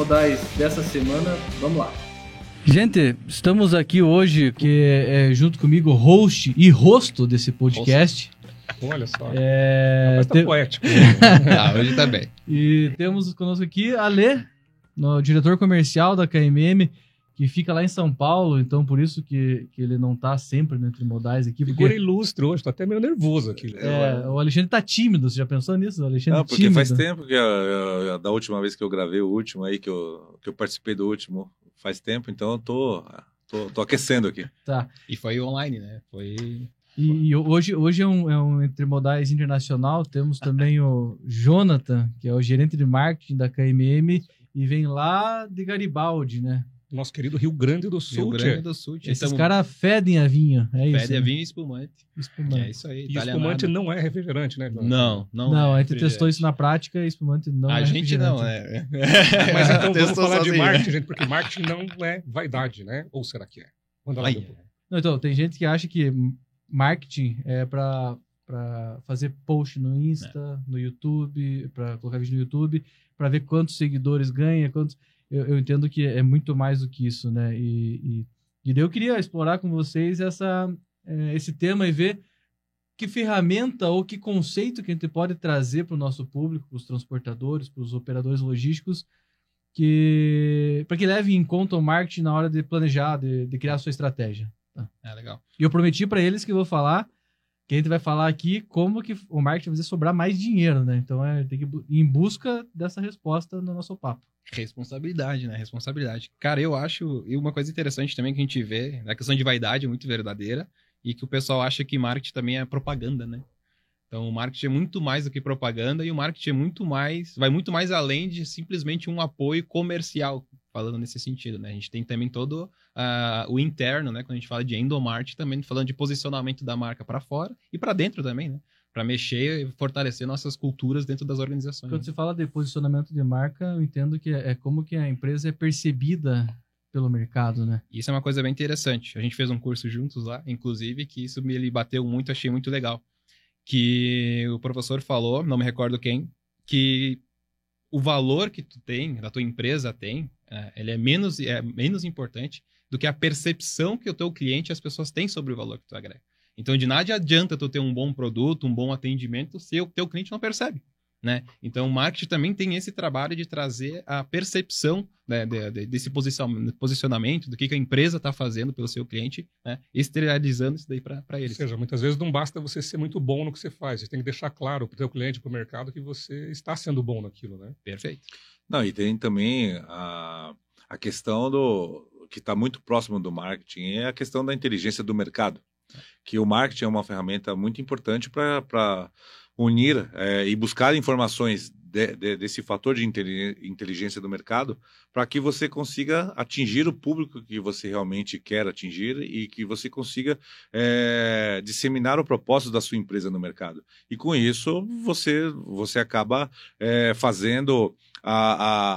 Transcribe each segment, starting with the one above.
Modais dessa semana. Vamos lá. Gente, estamos aqui hoje, que é, junto comigo, host e rosto desse podcast. Olha só. É, Mas tá te- poético. Ah, hoje tá bem. E temos conosco aqui a Lê, no diretor comercial da KMM, que fica lá em São Paulo, então por isso que, que ele não tá sempre no Entre Modais aqui. Figura Porque, ilustre hoje, tô até meio nervoso aqui. é, o Alexandre tá tímido, você já pensou nisso? O Alexandre Não, porque tímido. faz tempo que eu- eu- da última vez que eu gravei o último aí, que eu, que eu participei do último, faz tempo, então eu tô, tô, tô aquecendo aqui. Tá. E foi online, né? Foi. E, e hoje, hoje é, um, é um Entre Modais internacional. Temos também o Jonathan, que é o gerente de marketing da KMM, e vem lá de Garibaldi, né? Nosso querido Rio Grande do Rio Sul. Grande tchê. do Sul. Esses Tamo- caras fedem a vinho, é isso. Pede né? a vinho e espumante. Espumante. É isso aí. E espumante não é refrigerante, né? João? Não, não. Não, é a gente testou isso na prática e espumante não A é gente não, é. Mas então vamos Testou falar de sozinho. marketing, gente, porque marketing não é vaidade, né? Ou será que é? Manda lá. Não, então, tem gente que acha que marketing é pra, pra fazer post no Insta, no YouTube, pra colocar vídeo no YouTube, pra ver quantos seguidores ganha, quantos... Eu, eu entendo que é muito mais do que isso, né? E, e, e daí eu queria explorar com vocês essa, é, esse tema e ver que ferramenta ou que conceito que a gente pode trazer para o nosso público, para os transportadores, para os operadores logísticos, que para que leve em conta o marketing na hora de planejar, de, de criar a sua estratégia. É legal. E eu prometi para eles que eu vou falar, que a gente vai falar aqui como que o marketing vai fazer sobrar mais dinheiro, né? Então é tem que ir em busca dessa resposta no nosso papo. Responsabilidade, né? Responsabilidade. Cara, eu acho. E uma coisa interessante também que a gente vê, a questão de vaidade é muito verdadeira. E que o pessoal acha que marketing também é propaganda, né? Então, o marketing é muito mais do que propaganda e o marketing é muito mais, vai muito mais além de simplesmente um apoio comercial, falando nesse sentido, né? A gente tem também todo ah, o interno, né? Quando a gente fala de endomarketing, também falando de posicionamento da marca para fora e para dentro também, né? Para mexer e fortalecer nossas culturas dentro das organizações. Quando né? se fala de posicionamento de marca, eu entendo que é, é como que a empresa é percebida pelo mercado, né? Isso é uma coisa bem interessante. A gente fez um curso juntos lá, inclusive, que isso me bateu muito, achei muito legal. Que o professor falou, não me recordo quem, que o valor que tu tem, da tua empresa tem, é, ele é menos, é menos importante do que a percepção que o teu cliente e as pessoas têm sobre o valor que tu agrega. Então, de nada adianta tu ter um bom produto, um bom atendimento, se o teu cliente não percebe. Né? Então, o marketing também tem esse trabalho de trazer a percepção né, de- de- desse posicion- posicionamento, do que, que a empresa está fazendo pelo seu cliente, né? isso daí para Ou eles. seja, muitas vezes não basta você ser muito bom no que você faz. Você tem que deixar claro para o teu cliente, para o mercado, que você está sendo bom naquilo, né? Perfeito. Não, e tem também a, a questão do que está muito próximo do marketing, é a questão da inteligência do mercado. Que o marketing é uma ferramenta muito importante para unir eh, e buscar informações de- de- desse fator de inteli- inteligência do mercado para que você consiga atingir o público que você realmente quer atingir e que você consiga eh, disseminar o propósito da sua empresa no mercado. E com isso você, você acaba eh, fazendo a,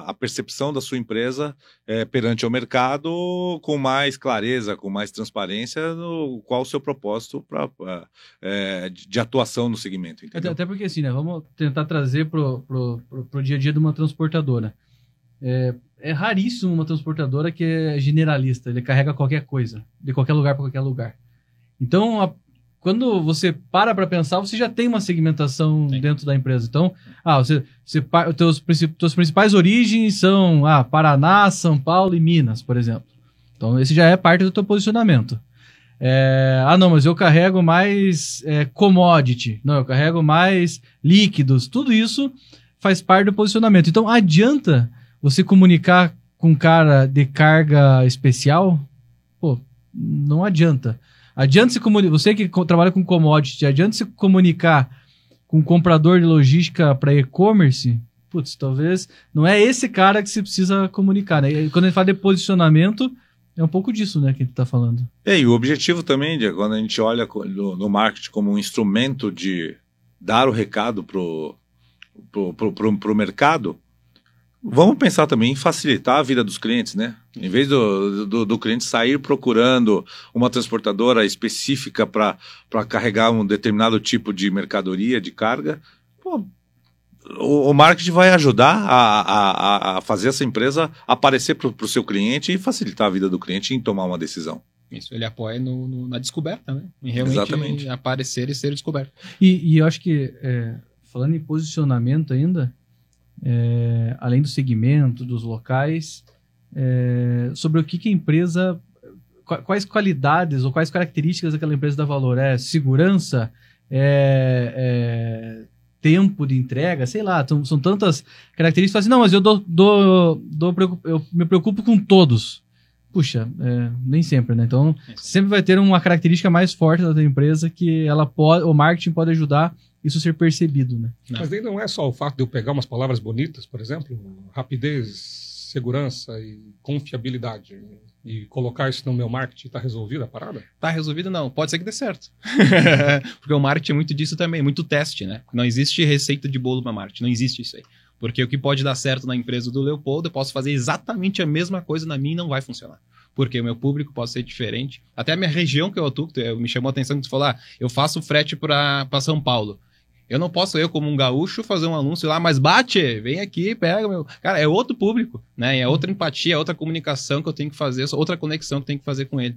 a, a percepção da sua empresa eh, perante o mercado com mais clareza, com mais transparência, no qual o seu propósito pra, pra, eh, de, de atuação no segmento. Até, Entendeu? até porque assim, né? Vamos tentar trazer pro, pro dia a dia de uma transportadora. É, é raríssimo uma transportadora que é generalista, ele carrega qualquer coisa, de qualquer lugar para qualquer lugar. Então, a- quando você para para pensar, você já tem uma segmentação Tem. dentro da empresa. Então, ah, você, você teus, tuas principais origens são ah, Paraná, São Paulo e Minas, por exemplo. Então, esse já é parte do teu posicionamento. É, ah, não, mas eu carrego mais é, commodity. Não, eu carrego mais líquidos. Tudo isso faz parte do posicionamento. Então, adianta você comunicar com um cara de carga especial? Pô, não adianta. Adianta se comunicar. Você que trabalha com commodity, adianta se comunicar com um comprador de logística para e-commerce? Putz, talvez não é esse cara que você precisa comunicar. Né? Quando a gente fala de posicionamento, é um pouco disso né, que a gente está falando. É, e o objetivo também, de, quando a gente olha no, no marketing como um instrumento de dar o recado pro, pro mercado, vamos pensar também em facilitar a vida dos clientes, né? Em vez do, do, do cliente sair procurando uma transportadora específica para carregar um determinado tipo de mercadoria, de carga, pô, o, o marketing vai ajudar a, a, a fazer essa empresa aparecer para o seu cliente e facilitar a vida do cliente em tomar uma decisão. Isso, ele apoia no, no, na descoberta, né? Em realmente Exatamente. aparecer e ser descoberto. E, e eu acho que, é, falando em posicionamento ainda, é, além do segmento, dos locais, é, sobre o que, que a empresa. qua- Quais qualidades ou quais características aquela empresa dá valor? É segurança? É, é tempo de entrega? Sei lá, são, são tantas características. Assim, não, mas eu dou, dou, dou eu me preocupo com todos. Puxa, é, nem sempre, né? Então, sempre vai ter uma característica mais forte da tua empresa que ela pode, o marketing pode ajudar isso ser percebido, né? Não. Mas daí não é só o fato de eu pegar umas palavras bonitas, por exemplo, rapidez, segurança e confiabilidade, e colocar isso no meu marketing tá resolvida a parada? Tá resolvido? Não. Pode ser que dê certo. Porque o marketing é muito disso também, muito teste, né? Não existe receita de bolo para marketing, não existe isso aí. Porque o que pode dar certo na empresa do Leopoldo, eu posso fazer exatamente a mesma coisa na minha e não vai funcionar. Porque o meu público pode ser diferente. Até a minha região que eu atuo, me chamou a atenção que tu falou, ah, eu faço frete para São Paulo. Eu não posso, eu, como um gaúcho, fazer um anúncio lá, mas bate, vem aqui, pega meu. Cara, é outro público, né? É outra empatia, é outra comunicação que eu tenho que fazer, outra conexão que eu tenho que fazer com ele.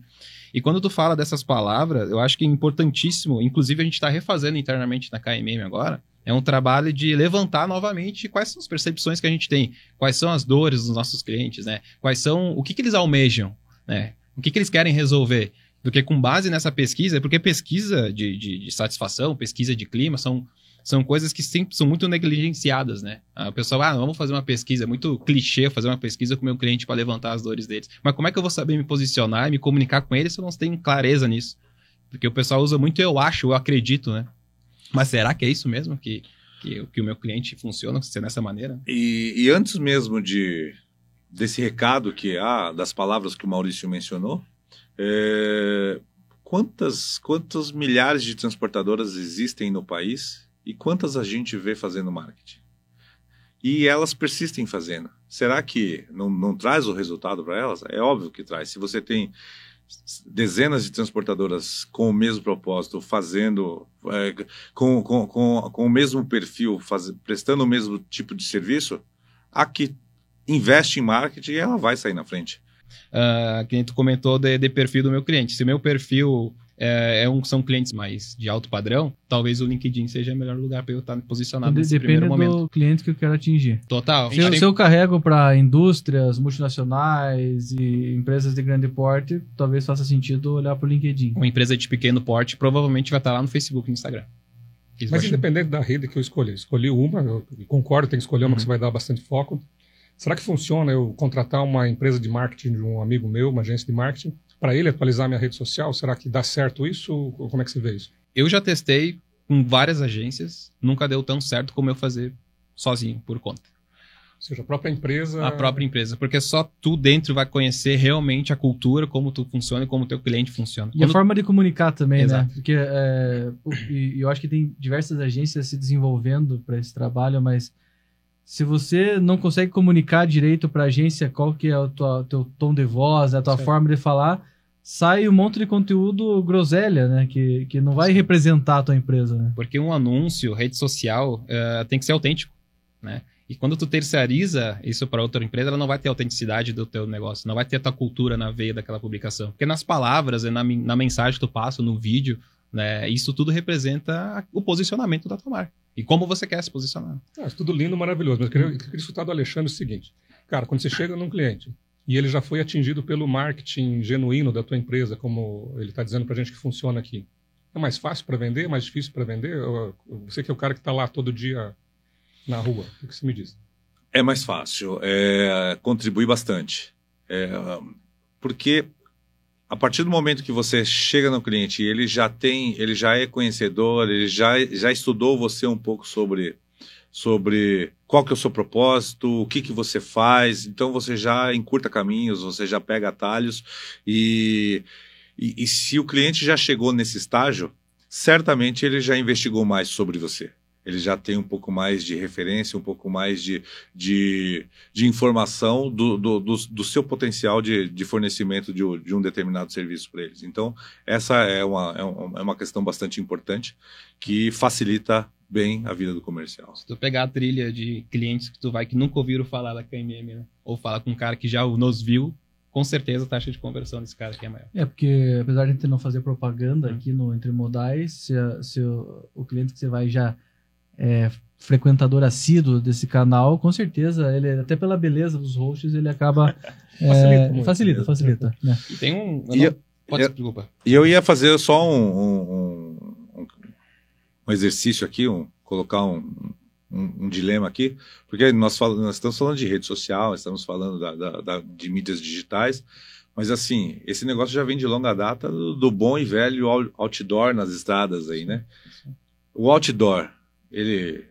E quando tu fala dessas palavras, eu acho que é importantíssimo, inclusive a gente está refazendo internamente na KMM agora, é um trabalho de levantar novamente quais são as percepções que a gente tem, quais são as dores dos nossos clientes, né? Quais são, o que, que eles almejam, né? O que, que eles querem resolver? Porque com base nessa pesquisa, porque pesquisa de, de, de satisfação, pesquisa de clima, são, são coisas que sempre são muito negligenciadas, né? A pessoa, ah, vamos fazer uma pesquisa, é muito clichê fazer uma pesquisa com o meu cliente para levantar as dores deles. Mas como é que eu vou saber me posicionar e me comunicar com ele se eu não tenho clareza nisso? Porque o pessoal usa muito eu acho, eu acredito, né? Mas será que é isso mesmo que, que, que o meu cliente funciona ser dessa maneira? E, e antes mesmo de desse recado que ah, das palavras que o Maurício mencionou, é, quantas quantas milhares de transportadoras existem no país e quantas a gente vê fazendo marketing? E elas persistem fazendo. Será que não, não traz o resultado para elas? É óbvio que traz. Se você tem dezenas de transportadoras com o mesmo propósito, fazendo é, com, com, com, com o mesmo perfil, faz, prestando o mesmo tipo de serviço, a que investe em marketing, ela vai sair na frente. Uh, que nem tu comentou de, de, perfil do meu cliente. Se meu perfil é, é um, são clientes mais de alto padrão, talvez o LinkedIn seja o melhor lugar para eu estar posicionado Então, nesse Depende primeiro momento. do cliente que eu quero atingir. Total. Se, eu- se eu carrego para indústrias multinacionais e empresas de grande porte, talvez faça sentido olhar para o LinkedIn. Uma empresa de pequeno porte provavelmente vai estar lá no Facebook e no Instagram. Isso Mas independente da rede que eu escolhi, escolhi uma, eu concordo, tem que escolher uma Uhum. que você vai dar bastante foco. Será que funciona eu contratar uma empresa de marketing de um amigo meu, uma agência de marketing, para ele atualizar minha rede social? Será que dá certo isso? Ou como é que você vê isso? Eu já testei com várias agências, nunca deu tão certo como eu fazer sozinho, por conta. Ou seja, a própria empresa. A própria empresa, porque só tu dentro vai conhecer realmente a cultura, como tu funciona e como o teu cliente funciona. E a Quando- forma de comunicar também, né? Exato. Porque é, eu acho que tem diversas agências se desenvolvendo para esse trabalho, mas se você não consegue comunicar direito para a agência qual que é o tua- teu tom de voz, a tua forma de falar, sai um monte de conteúdo groselha, né? Que, que não vai representar a tua empresa, né? Porque um anúncio, rede social, eh, tem que ser autêntico, né? E quando tu terceiriza isso para outra empresa, ela não vai ter a autenticidade do teu negócio, não vai ter a tua cultura na veia daquela publicação. Porque nas palavras, e na, na mensagem que tu passa, no vídeo, né, isso tudo representa o posicionamento da tua marca. E como você quer se posicionar. Ah, isso tudo lindo, maravilhoso. Mas eu queria, eu queria escutar do Alexandre o seguinte. Cara, quando você chega num cliente e ele já foi atingido pelo marketing genuíno da tua empresa, como ele está dizendo para a gente que funciona aqui, é mais fácil para vender? É mais difícil para vender? Você que é o cara que está lá todo dia na rua, o que que você me diz? É mais fácil, é, contribui bastante. É, porque a partir do momento que você chega no cliente e ele já tem, ele já é conhecedor, ele já, já estudou você um pouco sobre, sobre qual que é o seu propósito, o que, que você faz, então você já encurta caminhos, você já pega atalhos e, e, e se o cliente já chegou nesse estágio, certamente ele já investigou mais sobre você ele já tem um pouco mais de referência, um pouco mais de, de, de informação do, do, do, do seu potencial de, de fornecimento de, um- de um determinado serviço para eles. Então, essa é uma, é uma- é uma questão bastante importante que facilita bem a vida do comercial. Se tu pegar a trilha de clientes que tu vai que nunca ouviram falar da KMM, né? Ou falar com um cara que já nos viu, com certeza a taxa de conversão desse cara aqui é maior. É, porque apesar de a gente não fazer propaganda aqui no Entre Modais, se, a- se o, o cliente que você vai já é frequentador assíduo desse canal, com certeza, ele até pela beleza dos hosts, ele acaba... é, Facilita muito. facilita, facilita, né? E tem um. eu E não- eu- pode, eu- desculpa. E eu ia fazer só um, um, um- exercício aqui, um, colocar um, um- um dilema aqui, porque nós, fal- nós estamos falando de rede social, estamos falando da- da- da- de mídias digitais, mas assim, esse negócio já vem de longa data do, do bom e velho out- outdoor nas estradas aí, né? O outdoor, ele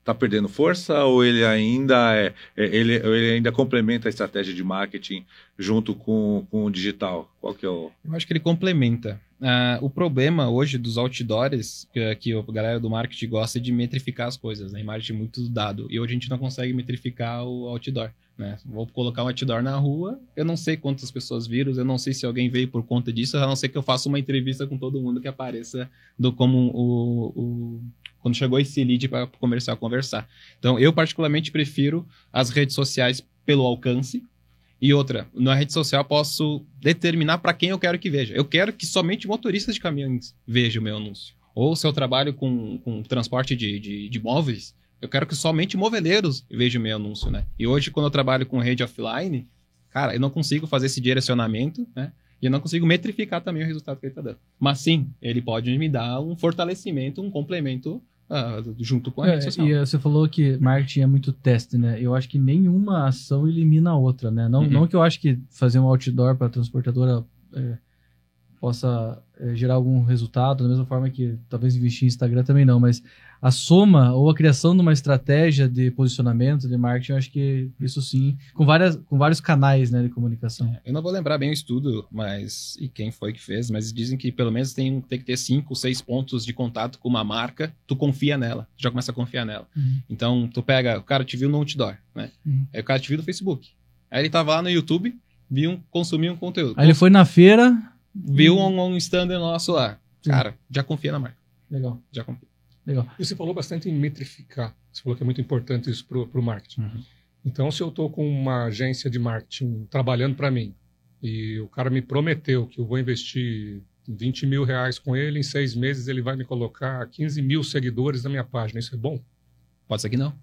está perdendo força ou ele ainda é, é- ele, ele ainda complementa a estratégia de marketing junto com, com o digital? Qual que é o Eu acho que ele complementa. Ah, o problema hoje dos outdoors, que, que a galera do marketing gosta de metrificar as coisas, né? Marketing muito dado. E hoje a gente não consegue metrificar o outdoor. Né? Vou colocar um outdoor na rua, eu não sei quantas pessoas viram, eu não sei se alguém veio por conta disso, a não ser que eu faça uma entrevista com todo mundo que apareça do como o, o- quando chegou esse lead para o comercial conversar. Então, eu particularmente prefiro as redes sociais pelo alcance, e outra, na rede social posso determinar para quem eu quero que veja. Eu quero que somente motoristas de caminhões vejam o meu anúncio. Ou se eu trabalho com, com transporte de, de, de móveis, eu quero que somente moveleiros vejam o meu anúncio, né? E hoje, quando eu trabalho com rede offline, cara, eu não consigo fazer esse direcionamento, né? E eu não consigo metrificar também o resultado que ele está dando. Mas sim, ele pode me dar um fortalecimento, um complemento ah, junto com a É, rede social. e você falou que marketing é muito teste, né? Eu acho que nenhuma ação elimina a outra, né? Não, Uhum. não que eu acho que fazer um outdoor para transportadora é, possa é, gerar algum resultado, da mesma forma que talvez investir em Instagram também não, mas a soma ou a criação de uma estratégia de posicionamento, de marketing, eu acho que isso sim, com, várias, com vários canais né, de comunicação. Eu não vou lembrar bem o estudo, mas e quem foi que fez, mas dizem que pelo menos tem, tem que ter cinco, seis pontos de contato com uma marca, tu confia nela, tu já começa a confiar nela. Uhum. Então, tu pega, o cara te viu no outdoor, né? Uhum. Aí o cara te viu no Facebook. Aí ele tava lá no YouTube, viu, um- consumiu um conteúdo. Aí ele foi na feira. Viu um, um stand nosso lá. Sim. Cara, já confia na marca, Legal, já confia. Legal. E você falou bastante em metrificar. Você falou que é muito importante isso para o marketing. Uhum. Então, se eu estou com uma agência de marketing trabalhando para mim e o cara me prometeu que eu vou investir 20 mil reais com ele, em seis meses ele vai me colocar 15 mil seguidores na minha página. Isso é bom? Pode ser que não,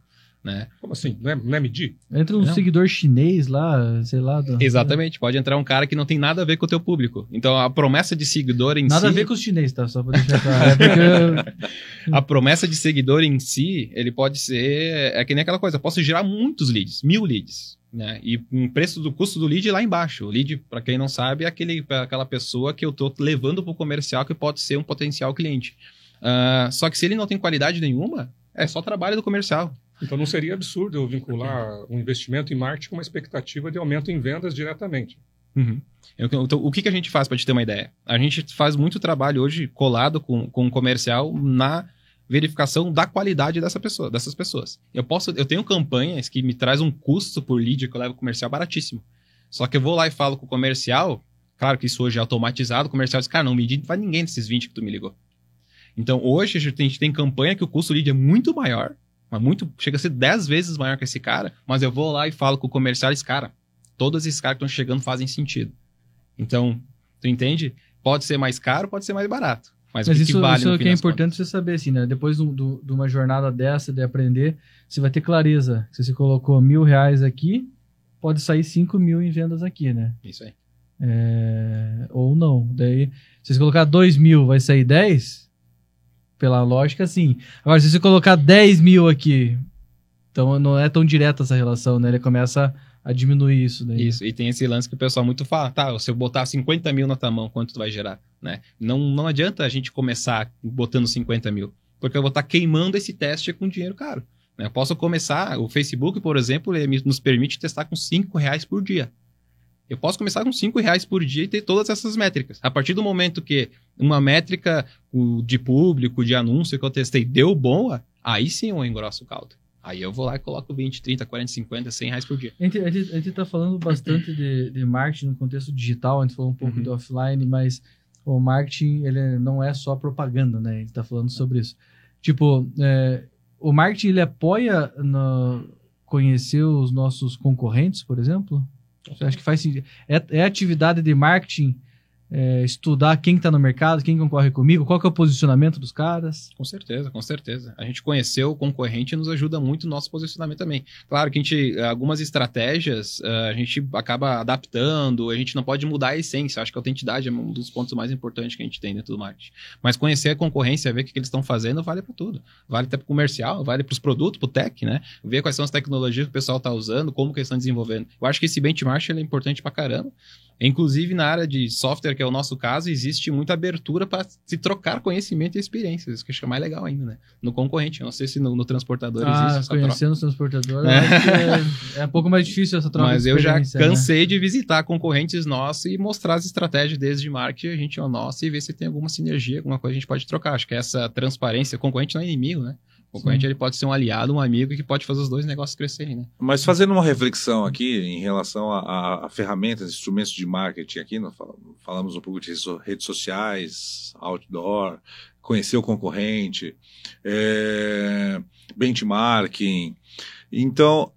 né? Como assim? Não é, não é medir? Entra um Não. seguidor chinês lá, sei lá. do- Exatamente, pode entrar um cara que não tem nada a ver com o teu público. Então, a promessa de seguidor em Nada si... a ver com os chineses, tá? Só pra deixar claro. É porque A promessa de seguidor em si, ele pode ser. É que nem aquela coisa, eu posso gerar muitos leads, mil leads. Né? E o preço do custo do lead lá embaixo. O lead, para quem não sabe, é aquele, é aquela pessoa que eu tô levando para o comercial que pode ser um potencial cliente. Ah, só que se ele não tem qualidade nenhuma, é só trabalho do comercial. Então, não seria absurdo eu vincular um investimento em marketing com uma expectativa de aumento em vendas diretamente. Eu- Então, o que, que a gente faz para te ter uma ideia? A gente faz muito trabalho hoje colado com, com o comercial na verificação da qualidade dessa pessoa, dessas pessoas. Eu posso, eu tenho campanhas que me traz um custo por lead que eu levo comercial baratíssimo. Só que eu vou lá e falo com o comercial, claro que isso hoje é automatizado, o comercial diz, cara, não me faz ninguém desses 20 que tu me ligou. Então, hoje a gente tem, a gente tem campanha que o custo lead é muito maior, mas muito, chega a ser 10 vezes maior que esse cara, mas eu vou lá e falo com o comercial, esse cara, todos esses caras que estão chegando fazem sentido. Então, tu entende? Pode ser mais caro, pode ser mais barato. Mas, Mas o que, isso, vale isso é que é importante você saber, assim, né? Depois do- do- de uma jornada dessa, de aprender, você vai ter clareza. Se você colocou mil reais aqui, pode sair cinco mil em vendas aqui, né? contas? Isso aí. É, Ou não. Daí, se você colocar dois mil, vai sair 10? Pela lógica, sim. Agora, se você colocar 10 mil aqui, então não é tão direta essa relação, né? Ele começa a diminuir isso daí. Isso, e tem esse lance que o pessoal muito fala, tá, se eu botar 50 mil na tua mão, quanto tu vai gerar, né? Não, não adianta a gente começar botando 50 mil, porque eu vou estar queimando esse teste com dinheiro caro. né? Eu posso começar, o Facebook, por exemplo, ele nos permite testar com 5 reais por dia. Eu posso começar com 5 reais por dia e ter todas essas métricas. A partir do momento que uma métrica de público, de anúncio que eu testei deu boa, aí sim eu engrosso o caldo. Aí eu vou lá e coloco 20, 30, 40, 50, 100 reais por dia. A gente, a gente, a gente tá falando bastante de, de marketing no contexto digital, a gente falou um pouco Uhum. de offline, mas o marketing ele não é só propaganda, né? A gente tá falando sobre isso. Tipo, é, o marketing ele apoia no conhecer os nossos concorrentes, por exemplo? Você acha que faz sentido? É, é atividade de marketing é, estudar quem está no mercado, quem concorre comigo, qual que é o posicionamento dos caras? Com certeza, com certeza. A gente conhecer o concorrente nos ajuda muito no nosso posicionamento também. Claro que a gente, algumas estratégias eh, a gente acaba adaptando, a gente não pode mudar a essência. Acho que a autenticidade é um dos pontos mais importantes que a gente tem dentro do marketing. Mas conhecer a concorrência, ver o que eles estão fazendo, vale para tudo. Vale até para comercial, vale para os produtos, para o tech, né? Ver quais são as tecnologias que o pessoal está usando, como que eles estão desenvolvendo. Eu acho que esse benchmark é importante para caramba. Inclusive, na área de software, que é o nosso caso, existe muita abertura para se trocar conhecimento e experiências. Isso que eu acho que é mais legal ainda, né? No concorrente. Eu não sei se no, no transportador ah, existe conhecendo os transportadores, é. é, um pouco mais difícil essa troca Mas eu já né? cansei né? de visitar concorrentes nossos e mostrar as estratégias deles de marketing, a gente é o nosso, e ver se tem alguma sinergia, alguma coisa que a gente pode trocar. Acho que essa transparência, concorrente não é inimigo, né? O concorrente ele pode ser um aliado, um amigo que pode fazer os dois negócios crescerem, né? Mas fazendo uma reflexão aqui em relação a, a, a ferramentas, instrumentos de marketing aqui, nós falamos um pouco de redes sociais, outdoor, conhecer o concorrente, é, benchmarking. Então,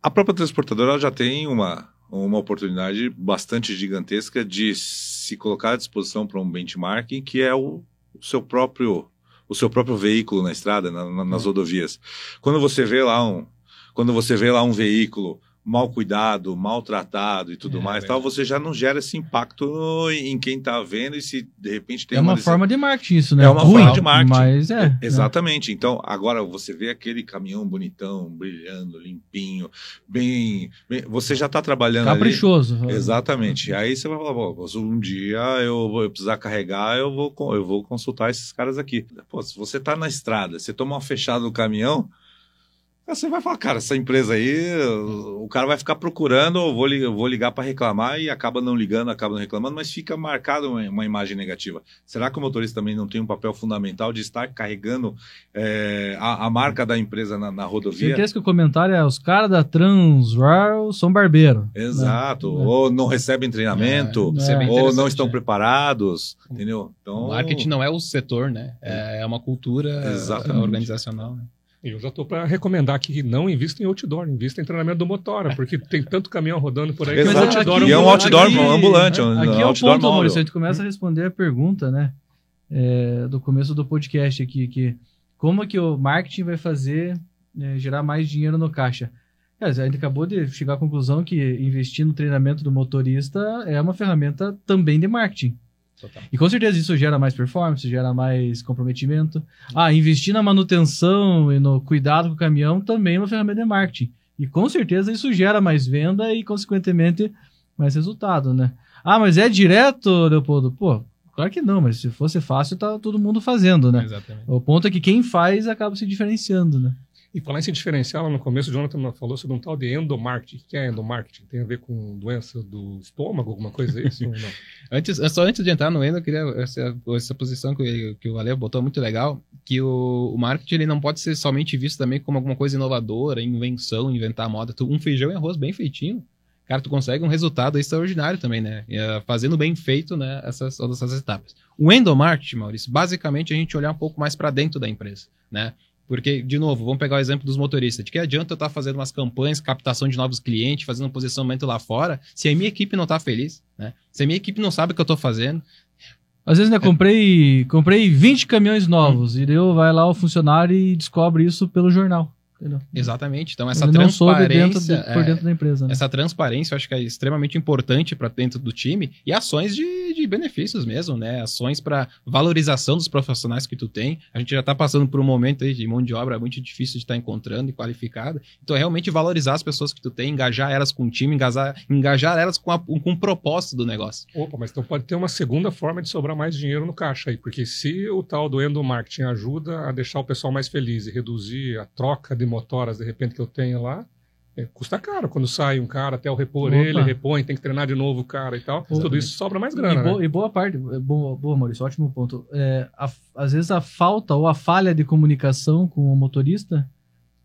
a própria transportadora já tem uma, uma oportunidade bastante gigantesca de se colocar à disposição para um benchmarking que é o, o seu próprio o seu próprio veículo na estrada, na, na, nas é. rodovias. Quando você vê lá um, quando você vê lá um veículo mal cuidado, maltratado e tudo é, mais, tal, você já não gera esse impacto em quem está vendo e se de repente tem é uma, uma forma de marketing isso, né? É uma Ruim, forma de marketing. Mas é, é exatamente. Então agora você vê aquele caminhão bonitão, brilhando, limpinho, bem, bem você já está trabalhando caprichoso. Ali. Exatamente. Aí você vai falar, Pô, um dia eu vou precisar carregar, eu vou eu vou consultar esses caras aqui. Pô, se você está na estrada, você toma uma fechada no caminhão você vai falar, cara, essa empresa aí, o cara vai ficar procurando, eu vou, eu vou ligar para reclamar e acaba não ligando, acaba não reclamando, mas fica marcado uma, uma, imagem negativa. Será que o motorista também não tem um papel fundamental de estar carregando é, a, a, marca da empresa na, na rodovia? Certeza que o comentário é os caras da Transrail são barbeiro. Exato. Né? Ou não recebem treinamento, é, é. ou não estão preparados, entendeu? Então, o marketing não é o setor, né? É, é uma cultura Exatamente. organizacional. Né? Eu já estou para recomendar que não invista em outdoor, invista em treinamento do motora, porque tem tanto caminhão rodando por aí. Exato. outdoor e é um outdoor aqui, ambulante, um aqui é o ponto, Maurício, a gente começa a responder a pergunta, né, é, do começo do podcast aqui, que como é que o marketing vai fazer é, gerar mais dinheiro no caixa? É, a gente acabou de chegar à conclusão que investir no treinamento do motorista é uma ferramenta também de marketing. Total. E com certeza isso gera mais performance, gera mais comprometimento. Ah, investir na manutenção e no cuidado com o caminhão também é uma ferramenta de marketing. E com certeza isso gera mais venda e, consequentemente, mais resultado, né? Ah, mas é direto, Leopoldo? Pô, claro que não, mas se fosse fácil, tá todo mundo fazendo, né? Exatamente. O ponto é que quem faz acaba se diferenciando, né? E falar em se diferencial, no começo o Jonathan falou sobre um tal de endomarketing. O que é endomarketing? Tem a ver com doença do estômago, alguma coisa isso? antes, só antes de entrar no endo, eu queria essa, essa posição que, que o Ale botou muito legal, que o, o, marketing ele não pode ser somente visto também como alguma coisa inovadora, invenção, inventar moda. Um feijão e arroz bem feitinho, cara, tu consegue um resultado extraordinário também, né? Eh, fazendo bem feito, né, essas, todas essas etapas. O endomarketing, Maurício, basicamente a gente olhar um pouco mais para dentro da empresa, né? Porque, de novo, vamos pegar o exemplo dos motoristas. De que adianta eu estar fazendo umas campanhas, captação de novos clientes, fazendo um posicionamento lá fora, se a minha equipe não está feliz, né? Se a minha equipe não sabe o que eu estou fazendo. Às vezes, né, comprei, comprei 20 caminhões novos, hum. e daí vai lá o funcionário e descobre isso pelo jornal. Entendeu? Exatamente. Então, essa Ele transparência. Dentro de, por dentro da empresa. Né? Essa transparência eu acho que é extremamente importante para dentro do time e ações de, de benefícios mesmo, né? Ações para valorização dos profissionais que tu tem. A gente já está passando por um momento aí de mão de obra muito difícil de estar tá encontrando e qualificada. Então, é realmente valorizar as pessoas que tu tem, engajar elas com o time, engajar, engajar elas com, a, com o propósito do negócio. Opa, mas então pode ter uma segunda forma de sobrar mais dinheiro no caixa aí, porque se o tal do endomarketing ajuda a deixar o pessoal mais feliz e reduzir a troca de motoras de repente que eu tenho lá, é, custa caro. Quando sai um cara até o repor Opa. ele, repõe, tem que treinar de novo o cara e tal. Opa. Tudo isso sobra mais grana. E boa, né? e boa parte, é, boa, boa, Maurício, ótimo ponto. É, a, às vezes a falta ou a falha de comunicação com o motorista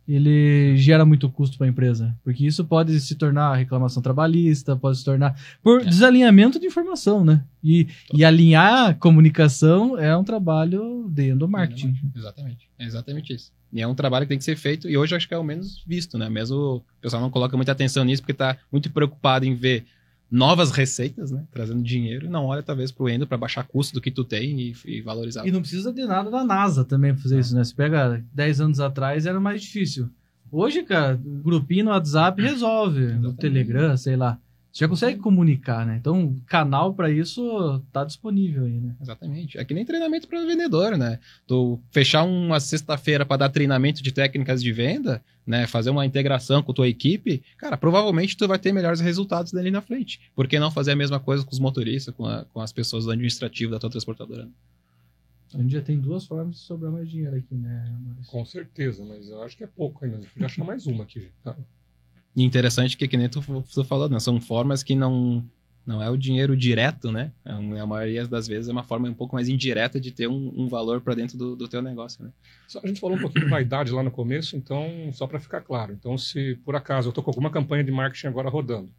ele gera muito custo para a empresa. Porque isso pode se tornar reclamação trabalhista, pode se tornar por É. desalinhamento de informação, né? E, e alinhar a comunicação é um trabalho dentro do marketing. Exatamente. É exatamente isso. E é um trabalho que tem que ser feito, e hoje acho que é o menos visto, né? Mesmo o pessoal não coloca muita atenção nisso, porque tá muito preocupado em ver novas receitas, né? Trazendo dinheiro, e não olha talvez pro Endo para baixar custo do que tu tem e, e valorizar. E não precisa de nada da NASA também pra fazer isso, né? Se pega 10 anos atrás, era mais difícil. Hoje, cara, o grupinho no WhatsApp resolve, no Exatamente. Telegram, sei lá. Você já consegue comunicar, né? Então, canal pra isso tá disponível aí, né? Exatamente. É que nem treinamento para vendedor, né? Tu fechar uma sexta-feira para dar treinamento de técnicas de venda, né? Fazer uma integração com tua equipe, cara, provavelmente tu vai ter melhores resultados dali na frente. Por que não fazer a mesma coisa com os motoristas, com, a- com as pessoas do administrativo da tua transportadora? A gente já tem duas formas de sobrar mais dinheiro aqui, né? Maurício? Com certeza, mas eu acho que é pouco ainda. Já achar mais uma aqui. Tá? E interessante que, que nem tu, tu falou, né? São formas que não, não é o dinheiro direto, né? É um- A maioria das vezes é uma forma um pouco mais indireta de ter um, um valor para dentro do, do teu negócio, né? Só- A gente falou um pouquinho de vaidade lá no começo, então, só para ficar claro. Então, se por acaso eu estou com alguma campanha de marketing agora rodando,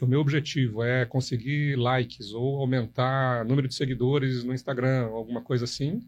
o meu objetivo é conseguir likes ou aumentar número de seguidores no Instagram, alguma coisa assim,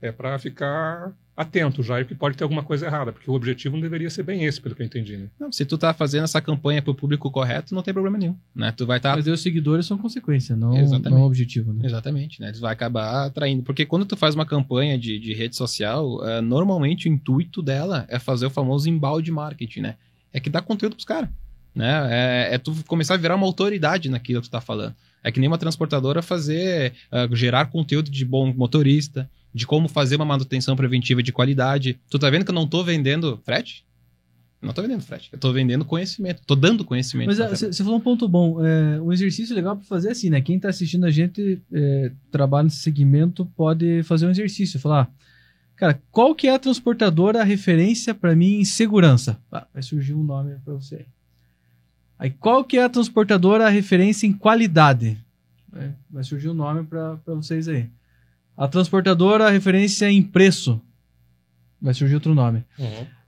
é para ficar atento já, porque pode ter alguma coisa errada, porque o objetivo não deveria ser bem esse, pelo que eu entendi. Né? Não, se tu tá fazendo essa campanha pro público correto, não tem problema nenhum, né? Tu vai estar Mas aí os seguidores são consequência, não, Exatamente. não objetivo, né? Exatamente, né? Tu vai acabar atraindo. Porque quando tu faz uma campanha de, de rede social, eh, normalmente o intuito dela é fazer o famoso embalde marketing, né? É que dá conteúdo pros caras. Né? É, é tu começar a virar uma autoridade naquilo que tu tá falando. É que nem uma transportadora fazer, ah, gerar conteúdo de bom motorista, de como fazer uma manutenção preventiva de qualidade. Tu tá vendo que eu não tô vendendo frete? Não tô vendendo frete. Eu tô vendendo conhecimento. Tô dando conhecimento. Mas você falou um ponto bom. É, um exercício legal para fazer é assim, né? Quem tá assistindo a gente, é, trabalha nesse segmento, pode fazer um exercício. Falar, cara, qual que é a transportadora referência para mim em segurança? Ah, vai surgir um nome para você. aí. Qual que é a transportadora referência em qualidade? É, vai surgir um nome para vocês aí. A transportadora referência em preço. Vai surgir outro nome.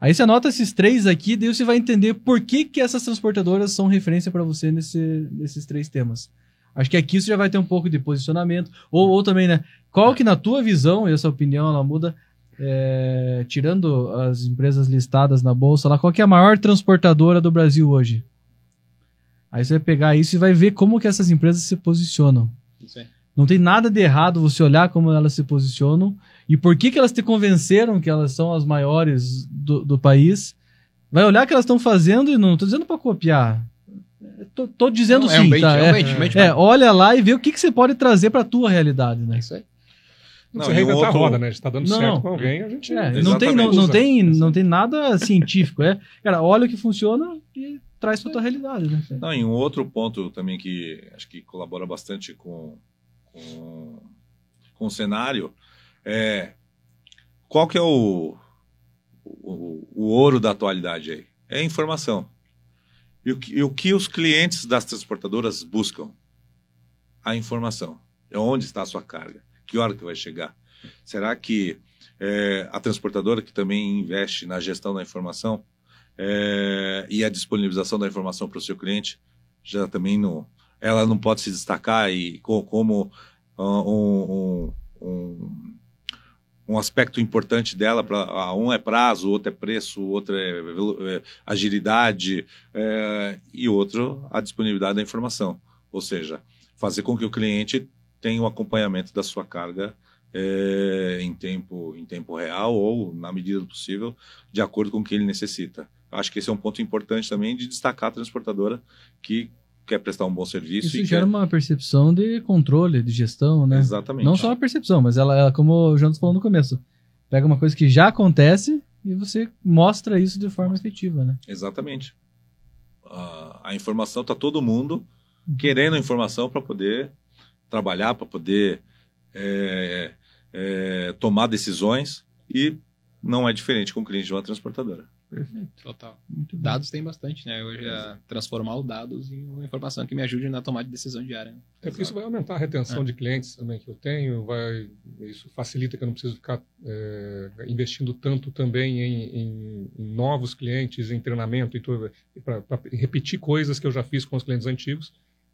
Aí você anota esses três aqui, daí você vai entender por que, que essas transportadoras são referência para você nesse, nesses três temas. Acho que aqui você já vai ter um pouco de posicionamento. Ou, ou também, né? Qual que na tua visão, e essa opinião ela muda, é, tirando as empresas listadas na bolsa lá, qual que é a maior transportadora do Brasil hoje? Aí você vai pegar isso e vai ver como que essas empresas se posicionam. Isso aí. Não tem nada de errado você olhar como elas se posicionam e por que, que elas te convenceram que elas são as maiores do, do país. Vai olhar o que elas estão fazendo e não tô dizendo para copiar. É, Tô, tô dizendo Não, sim, é um tá? é um É, é, é, olha lá e vê o que, que você pode trazer para tua realidade, É né? isso aí. Não, você reinventar outro- a roda, né? Se tá dando Não, certo não. com alguém, a gente. É, não tem, não, não, tem, não tem nada científico. É, cara, olha o que funciona e traz para tua realidade, né? Não, e um outro ponto também que acho que colabora bastante com, com, o cenário é qual que é o, o, o ouro da atualidade aí? É informação. E o, que, e o que os clientes das transportadoras buscam? A informação. É onde está a sua carga? Que hora que vai chegar? Será que é, a transportadora que também investe na gestão da informação é, e a disponibilização da informação para o seu cliente já também não ela não pode se destacar e co- como ah, um, um, um, um aspecto importante dela para um é prazo outro é preço outro é, é agilidade é, e outro a disponibilidade da informação. Ou seja fazer com que o cliente tenha um acompanhamento da sua carga é, em tempo em tempo real ou na medida do possível de acordo com o que ele necessita. Acho que esse é um ponto importante também de destacar a transportadora que quer prestar um bom serviço Isso e gera quer... uma percepção de controle, de gestão, né? Exatamente. Não só a percepção, mas ela, ela, como o Jonas falou no começo, pega uma coisa que já acontece e você mostra isso de forma efetiva, né? Exatamente. A, a informação está todo mundo querendo a informação para poder trabalhar, para poder é, é, tomar decisões e não é diferente com o cliente de uma transportadora. Perfeito. Total. Muito. Dados tem bastante, né? Hoje é transformar os dados em uma informação que me ajude na tomada de decisão diária. né? É porque isso vai aumentar a retenção de clientes também que eu tenho, vai, isso facilita que eu não preciso ficar é, investindo tanto também em, em- em novos clientes, em treinamento, para repetir coisas que eu já fiz com os clientes antigos.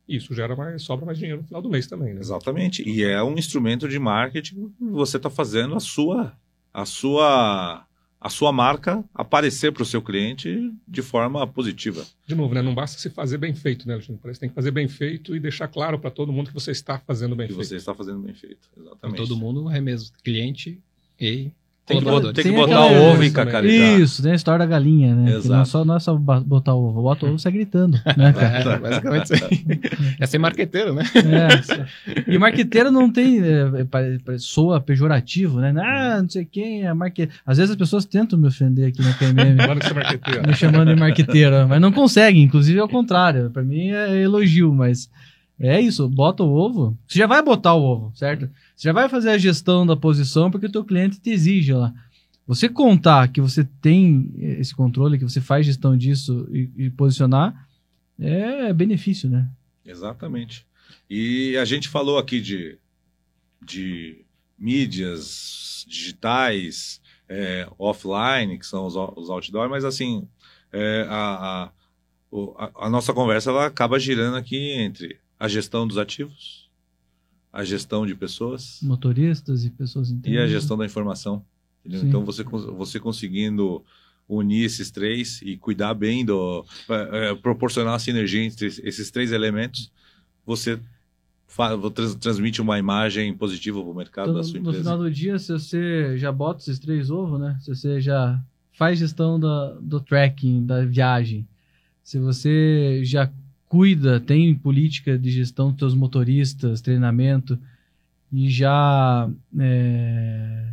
Isso gera mais, sobra mais dinheiro no final do mês também, né? Exatamente. E é um instrumento de marketing que você está fazendo a sua, a sua, a sua marca aparecer para o seu cliente de forma positiva. De novo, né? Não basta se fazer bem feito, né, Alexandre? Parece que tem que fazer bem feito e deixar claro para todo mundo que você está fazendo bem Que feito. você está fazendo bem feito. Exatamente. todo mundo é mesmo. Cliente e Tem que, colaborador. tem que botar o ovo e Isso, cacarejar. Isso, tem a história da galinha, né? Que Exato. Não, é só, não é só botar o ovo, bota o ovo e sai gritando, né, cara? É, basicamente isso aí. É ser marqueteiro, né? É. E marqueteiro não tem. É, pare- soa pejorativo, né? Ah, não sei quem é marqueteiro. Às vezes as pessoas tentam me ofender aqui na PMM, Claro que você é marqueteiro. me chamando de marqueteiro, mas não conseguem. Inclusive é o contrário. Pra mim é elogio, mas é isso. Bota o ovo. Você já vai botar o ovo, certo? Você já vai fazer a gestão da posição porque o teu cliente te exige lá. Você contar que você tem esse controle, que você faz gestão disso e, e posicionar, é benefício, né? Exatamente. E a gente falou aqui de, de mídias digitais, é, offline, que são os, os mas assim, é, a, a- a nossa conversa ela acaba girando aqui entre a gestão dos ativos, a gestão de pessoas Motoristas e pessoas e inteiras. a gestão da informação. Então você, você conseguindo unir esses três e cuidar bem do é, proporcionar a sinergia entre esses três elementos, você trans- transmite uma imagem positiva para o mercado Então, da sua no empresa. final do dia, se você já bota esses três ovos, né? Se você já faz gestão da, do tracking, da viagem, se você já cuida, tem política de gestão dos seus motoristas, treinamento, e já. é,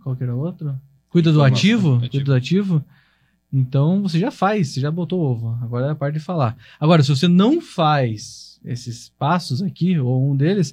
Qual que era o outro? Cuida do ativo, ativo. cuida do ativo. Então você já faz, você já botou ovo. Agora é a parte de falar. Agora, se você não faz esses passos aqui, ou um deles,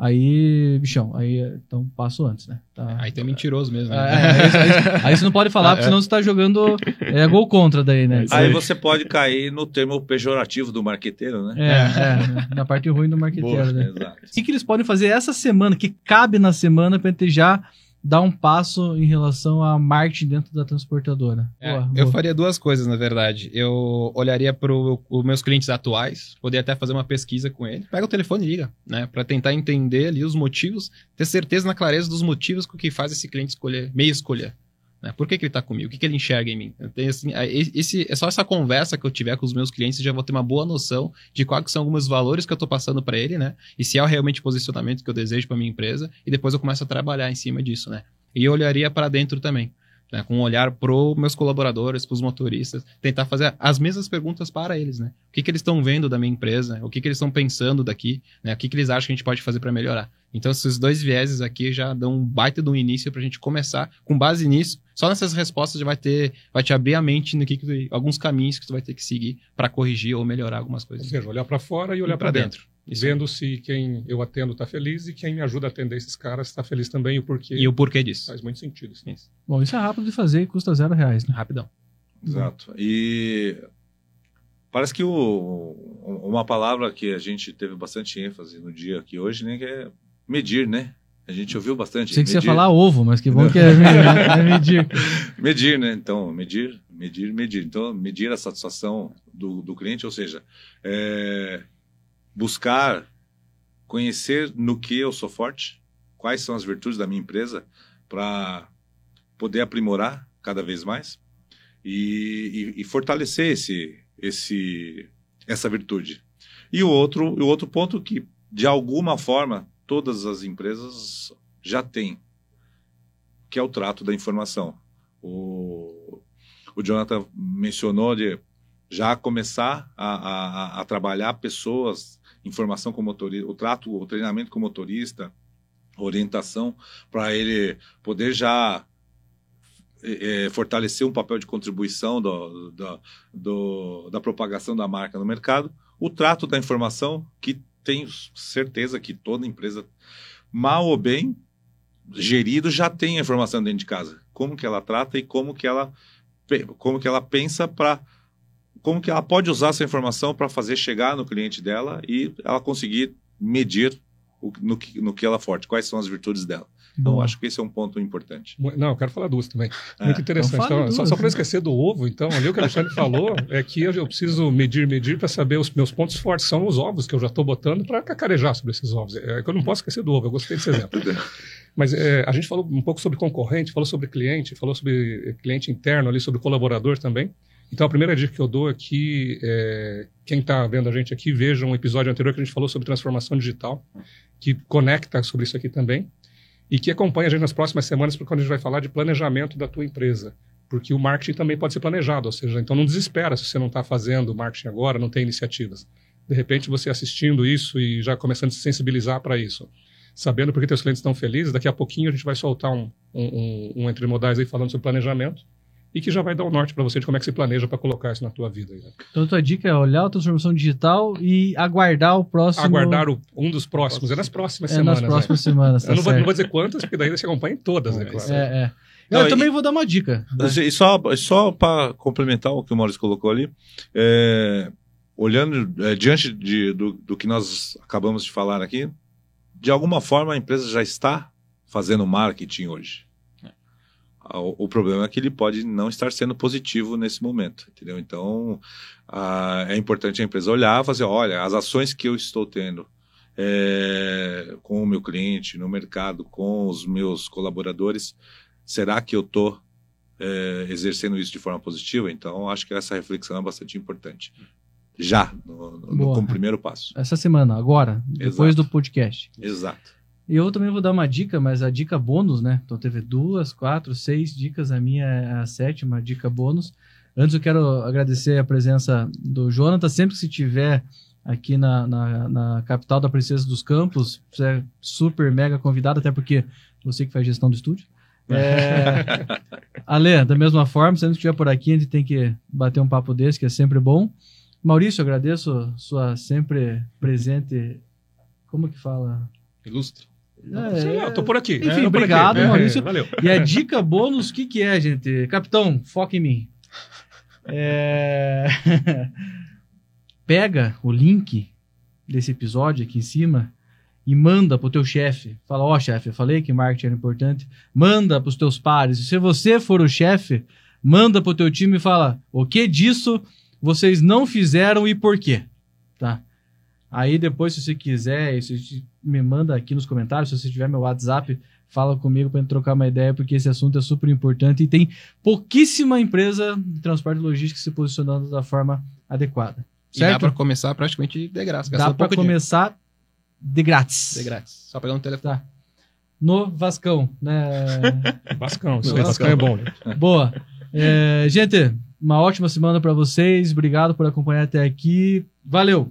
aí, bichão, aí então passo antes, né? Tá- Aí tem mentiroso mesmo. É, Né? aí, aí- aí você não pode falar, Ah, porque é. senão você tá jogando é, gol contra daí, né? Aí você pode cair no termo pejorativo do marqueteiro, né? É, é, na parte ruim do marqueteiro, Boa, né? Exato. O que, que eles podem fazer essa semana, que cabe na semana, pra gente já dar um passo em relação a marketing dentro da transportadora? É, Boa, eu faria duas coisas, na verdade. Eu olharia para os meus clientes atuais, poder até fazer uma pesquisa com ele. Pega o telefone e liga, né? Para tentar entender ali os motivos, ter certeza na clareza dos motivos com que faz esse cliente escolher, meio escolher. Né? Por que, que ele está comigo? O que, que ele enxerga em mim? Tenho, assim, esse, é só essa conversa que eu tiver com os meus clientes, já vou ter uma boa noção de quais são alguns valores que eu estou passando para ele, né? E se é realmente o posicionamento que eu desejo para minha empresa, e depois eu começo a trabalhar em cima disso, né? E eu olharia para dentro também né, com um olhar para meus colaboradores, para os motoristas, tentar fazer as mesmas perguntas para eles, né? O que, que eles estão vendo da minha empresa? O que, que eles estão pensando daqui? Né? O que, que eles acham que a gente pode fazer para melhorar? Então, esses dois vieses aqui já dão um baita de um início para a gente começar. Com base nisso, só nessas respostas já vai ter, vai te abrir a mente no que, que alguns caminhos que tu vai ter que seguir para corrigir ou melhorar algumas Ou coisas. seja, olhar para fora e olhar para dentro. Isso. Vendo se quem eu atendo está feliz e quem me ajuda a atender esses caras está feliz também, o porquê. E o porquê disso. Faz muito sentido. sim. Isso. Bom, isso é rápido de fazer e custa zero reais, né? Rapidão. Exato. E parece que o, uma palavra que a gente teve bastante ênfase no dia aqui hoje, né, que é medir, né? A gente ouviu bastante. Sei que você ia medir. falar ovo, mas que bom que é medir. Medir, né? Então, medir, medir, medir. Então, medir a satisfação do, do cliente, ou seja, é, buscar conhecer no que eu sou forte, quais são as virtudes da minha empresa, para poder aprimorar cada vez mais e, e- e fortalecer esse, esse, essa virtude. E o outro, o outro ponto que, de alguma forma, todas as empresas já têm, que é o trato da informação. O, o Jonathan mencionou de já começar a, a, a- trabalhar pessoas, informação com motorista, o trato, o treinamento com motorista, orientação, para ele poder já eh, fortalecer um papel de contribuição do, do- do- da propagação da marca no mercado, o trato da informação, que tenho certeza que toda empresa, mal ou bem, gerido, já tem a informação dentro de casa. como que ela trata e como que ela, como que ela pensa para como que ela pode usar essa informação para fazer chegar no cliente dela e ela conseguir medir o- no, que, no que ela forte, quais são as virtudes dela. Então, Boa. acho que esse é um ponto importante. Não, eu quero falar duas também. É. Muito interessante. Então Então, só só para não esquecer do ovo, então, ali o que o Alexandre falou é que eu, eu preciso medir, medir para saber os meus pontos fortes. São os ovos que eu já estou botando para cacarejar sobre esses ovos. É que eu não posso esquecer do ovo, eu gostei desse exemplo. Mas é, a gente falou um pouco sobre concorrente, falou sobre cliente, falou sobre cliente interno ali, sobre colaborador também. Então, a primeira dica que eu dou é que é, quem está vendo a gente aqui veja um episódio anterior que a gente falou sobre transformação digital, que conecta sobre isso aqui também, e que acompanhe a gente nas próximas semanas, porque quando a gente vai falar de planejamento da tua empresa. Porque o marketing também pode ser planejado, ou seja, então não desespera se você não está fazendo marketing agora, não tem iniciativas. De repente, você assistindo isso e já começando a se sensibilizar para isso, sabendo porque teus clientes estão felizes, daqui a pouquinho a gente vai soltar um, um, um, um Entre Modais aí falando sobre planejamento e que já vai dar o norte para você de como é que se planeja para colocar isso na tua vida. aí, né? Então, tua dica é olhar a transformação digital e aguardar o próximo. Aguardar o- um dos próximos, é nas próximas é, semanas. nas né? próximas semanas. tá Eu não vou, não vou dizer quantas, porque daí você acompanha em todas, né? Claro. É, é. Não, eu e- também vou dar uma dica. E só, só para complementar o que o Maurício colocou ali, é, olhando é, diante de- do, do que nós acabamos de falar aqui, de alguma forma a empresa já está fazendo marketing hoje. O, o problema é que ele pode não estar sendo positivo nesse momento, entendeu? Então ah, é importante a empresa olhar, fazer, olha, as ações que eu estou tendo é, com o meu cliente, no mercado, com os meus colaboradores, será que eu estou é, exercendo isso de forma positiva. Então, acho que essa reflexão é bastante importante. Já, no, no- Boa. como primeiro passo. Essa semana, agora, depois Exato. do podcast. Exato. E eu também vou dar uma dica, mas a dica bônus, né? Então teve duas, quatro, seis dicas, a minha é a sétima dica bônus. Antes eu quero agradecer a presença do Jonathan, sempre que se tiver aqui na, na, na capital da Princesa dos Campos, você é super mega convidado, até porque você que faz gestão do estúdio. É... Ale, da mesma forma, sempre que estiver por aqui, a gente tem que bater um papo desse, que é sempre bom. Maurício, agradeço sua sempre presente. Como que fala? Ilustre. Sei lá, eu tô por aqui. Enfim, É, obrigado, aqui. É, Maurício. valeu. E a dica bônus, o que, que é, gente? Capitão, foca em mim. É... Pega o link desse episódio aqui em cima e manda pro teu chefe. Fala, ó, chefe, eu falei que marketing era importante. Manda pros teus pares. Se você for o chefe, manda pro teu time e fala, o que disso vocês não fizeram e por quê? Tá? Aí depois, se você quiser, se você me manda aqui nos comentários, se você tiver meu WhatsApp, fala comigo para gente trocar uma ideia, porque esse assunto é super importante e tem pouquíssima empresa de transporte e logística se posicionando da forma adequada. E dá Certo? pra começar praticamente de graça. Dá para pouco dinheiro. começar de grátis. De grátis. Só pegar um telefone. Tá. No Vascão, né? Bascão. aí, Bascão é bom. né? Boa. É, gente, uma ótima semana para vocês. Obrigado por acompanhar até aqui. Valeu!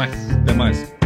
Mas. Até mais.